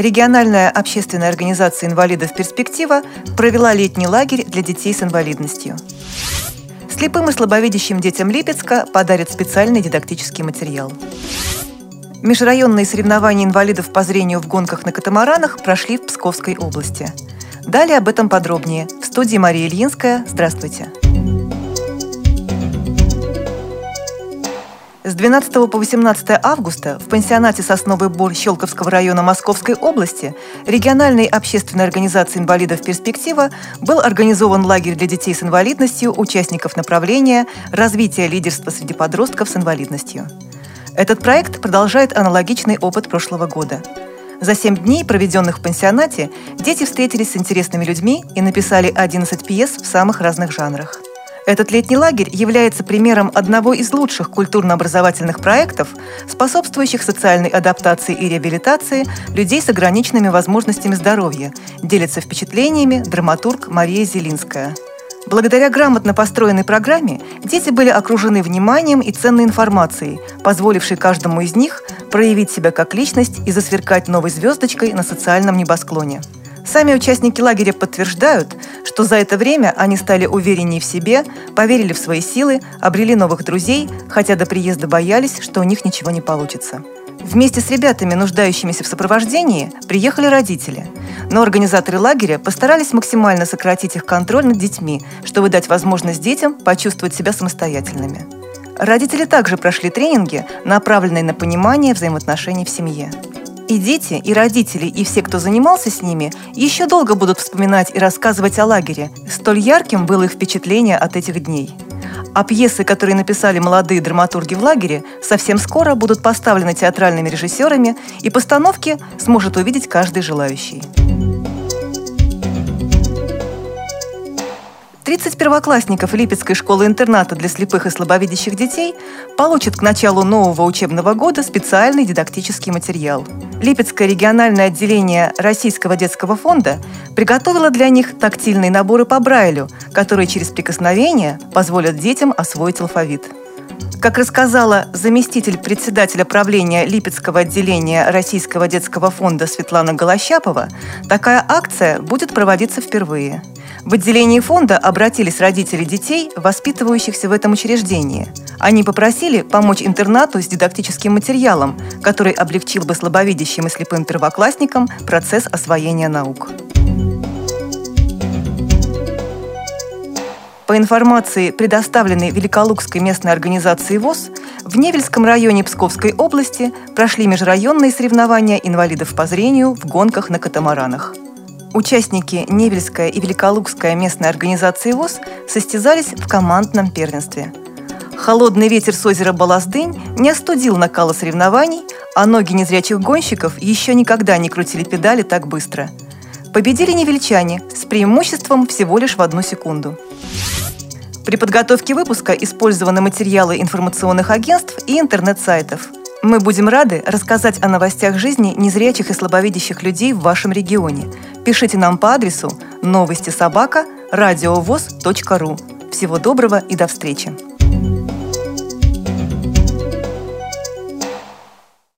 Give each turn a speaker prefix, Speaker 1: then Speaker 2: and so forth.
Speaker 1: региональная общественная организация инвалидов «Перспектива» провела летний лагерь для детей с инвалидностью. Слепым и слабовидящим детям Липецка подарят специальный дидактический материал. Межрайонные соревнования инвалидов по зрению в гонках на катамаранах прошли в Псковской области. Далее об этом подробнее. В студии Мария Ильинская. Здравствуйте. С 12 по 18 августа в пансионате «Сосновый бор» Щелковского района Московской области региональной общественной организации инвалидов «Перспектива» был организован лагерь для детей с инвалидностью, участников направления «Развитие лидерства среди подростков с инвалидностью». Этот проект продолжает аналогичный опыт прошлого года. За семь дней, проведенных в пансионате, дети встретились с интересными людьми и написали 11 пьес в самых разных жанрах – этот летний лагерь является примером одного из лучших культурно-образовательных проектов, способствующих социальной адаптации и реабилитации людей с ограниченными возможностями здоровья, делится впечатлениями драматург Мария Зелинская. Благодаря грамотно построенной программе дети были окружены вниманием и ценной информацией, позволившей каждому из них проявить себя как личность и засверкать новой звездочкой на социальном небосклоне. Сами участники лагеря подтверждают, что за это время они стали увереннее в себе, поверили в свои силы, обрели новых друзей, хотя до приезда боялись, что у них ничего не получится. Вместе с ребятами, нуждающимися в сопровождении, приехали родители. Но организаторы лагеря постарались максимально сократить их контроль над детьми, чтобы дать возможность детям почувствовать себя самостоятельными. Родители также прошли тренинги, направленные на понимание взаимоотношений в семье. И дети, и родители, и все, кто занимался с ними, еще долго будут вспоминать и рассказывать о лагере. Столь ярким было их впечатление от этих дней. А пьесы, которые написали молодые драматурги в лагере, совсем скоро будут поставлены театральными режиссерами, и постановки сможет увидеть каждый желающий. 30 первоклассников Липецкой школы-интерната для слепых и слабовидящих детей получат к началу нового учебного года специальный дидактический материал. Липецкое региональное отделение Российского детского фонда приготовило для них тактильные наборы по Брайлю, которые через прикосновение позволят детям освоить алфавит. Как рассказала заместитель председателя правления Липецкого отделения Российского детского фонда Светлана Голощапова, такая акция будет проводиться впервые – в отделении фонда обратились родители детей, воспитывающихся в этом учреждении. Они попросили помочь интернату с дидактическим материалом, который облегчил бы слабовидящим и слепым первоклассникам процесс освоения наук. По информации, предоставленной Великолукской местной организацией ВОЗ, в Невельском районе Псковской области прошли межрайонные соревнования инвалидов по зрению в гонках на катамаранах – Участники Невельская и Великолукская местной организации ВОЗ состязались в командном первенстве. Холодный ветер с озера Балаздынь не остудил накала соревнований, а ноги незрячих гонщиков еще никогда не крутили педали так быстро. Победили невельчане с преимуществом всего лишь в одну секунду. При подготовке выпуска использованы материалы информационных агентств и интернет-сайтов – мы будем рады рассказать о новостях жизни незрячих и слабовидящих людей в вашем регионе. Пишите нам по адресу новости собака ру. Всего доброго и до встречи!